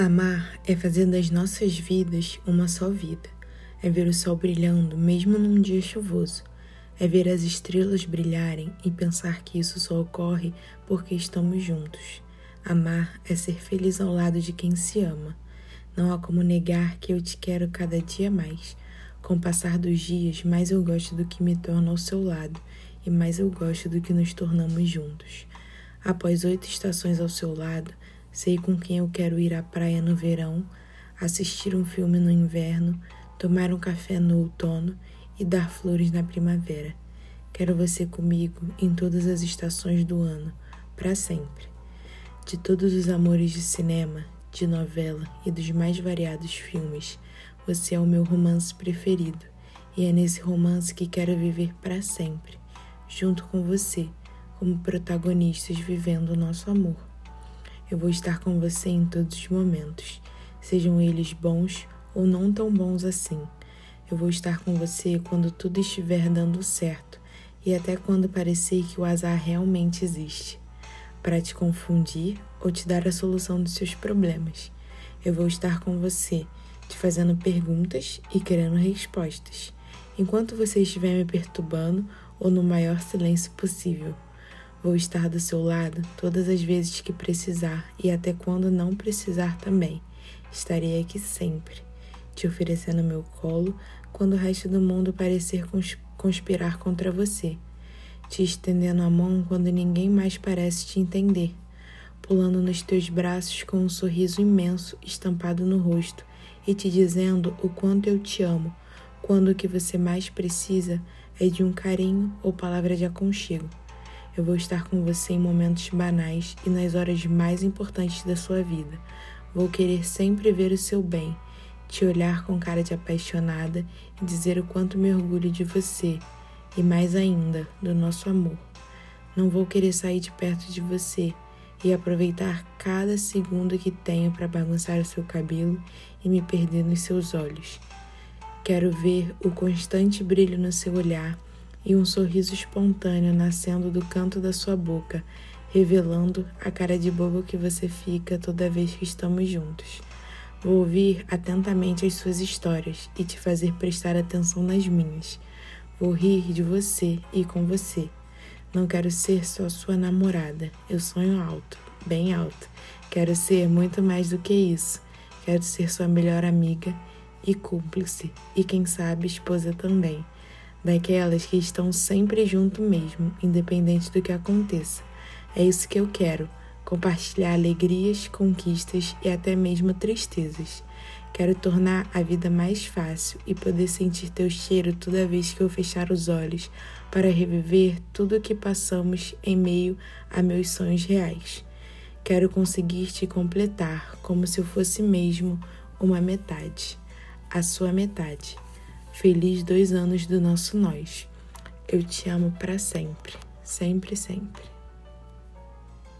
Amar é fazer das nossas vidas uma só vida. É ver o sol brilhando mesmo num dia chuvoso. É ver as estrelas brilharem e pensar que isso só ocorre porque estamos juntos. Amar é ser feliz ao lado de quem se ama. Não há como negar que eu te quero cada dia mais. Com o passar dos dias, mais eu gosto do que me torna ao seu lado e mais eu gosto do que nos tornamos juntos. Após oito estações ao seu lado, Sei com quem eu quero ir à praia no verão, assistir um filme no inverno, tomar um café no outono e dar flores na primavera. Quero você comigo em todas as estações do ano, para sempre. De todos os amores de cinema, de novela e dos mais variados filmes, você é o meu romance preferido, e é nesse romance que quero viver para sempre, junto com você, como protagonistas vivendo o nosso amor. Eu vou estar com você em todos os momentos, sejam eles bons ou não tão bons assim. Eu vou estar com você quando tudo estiver dando certo e até quando parecer que o azar realmente existe, para te confundir ou te dar a solução dos seus problemas. Eu vou estar com você, te fazendo perguntas e querendo respostas, enquanto você estiver me perturbando ou no maior silêncio possível. Vou estar do seu lado todas as vezes que precisar e até quando não precisar também. Estarei aqui sempre, te oferecendo meu colo quando o resto do mundo parecer conspirar contra você, te estendendo a mão quando ninguém mais parece te entender, pulando nos teus braços com um sorriso imenso estampado no rosto e te dizendo o quanto eu te amo, quando o que você mais precisa é de um carinho ou palavra de aconchego. Eu vou estar com você em momentos banais e nas horas mais importantes da sua vida. Vou querer sempre ver o seu bem, te olhar com cara de apaixonada e dizer o quanto me orgulho de você e mais ainda do nosso amor. Não vou querer sair de perto de você e aproveitar cada segundo que tenho para bagunçar o seu cabelo e me perder nos seus olhos. Quero ver o constante brilho no seu olhar e um sorriso espontâneo nascendo do canto da sua boca, revelando a cara de bobo que você fica toda vez que estamos juntos. Vou ouvir atentamente as suas histórias e te fazer prestar atenção nas minhas. Vou rir de você e com você. Não quero ser só sua namorada. Eu sonho alto, bem alto. Quero ser muito mais do que isso. Quero ser sua melhor amiga e cúmplice, e quem sabe esposa também daquelas que estão sempre junto mesmo, independente do que aconteça. É isso que eu quero: compartilhar alegrias, conquistas e até mesmo tristezas. Quero tornar a vida mais fácil e poder sentir teu cheiro toda vez que eu fechar os olhos para reviver tudo o que passamos em meio a meus sonhos reais. Quero conseguir te completar como se eu fosse mesmo uma metade, a sua metade. Feliz dois anos do nosso nós. Eu te amo para sempre, sempre, sempre.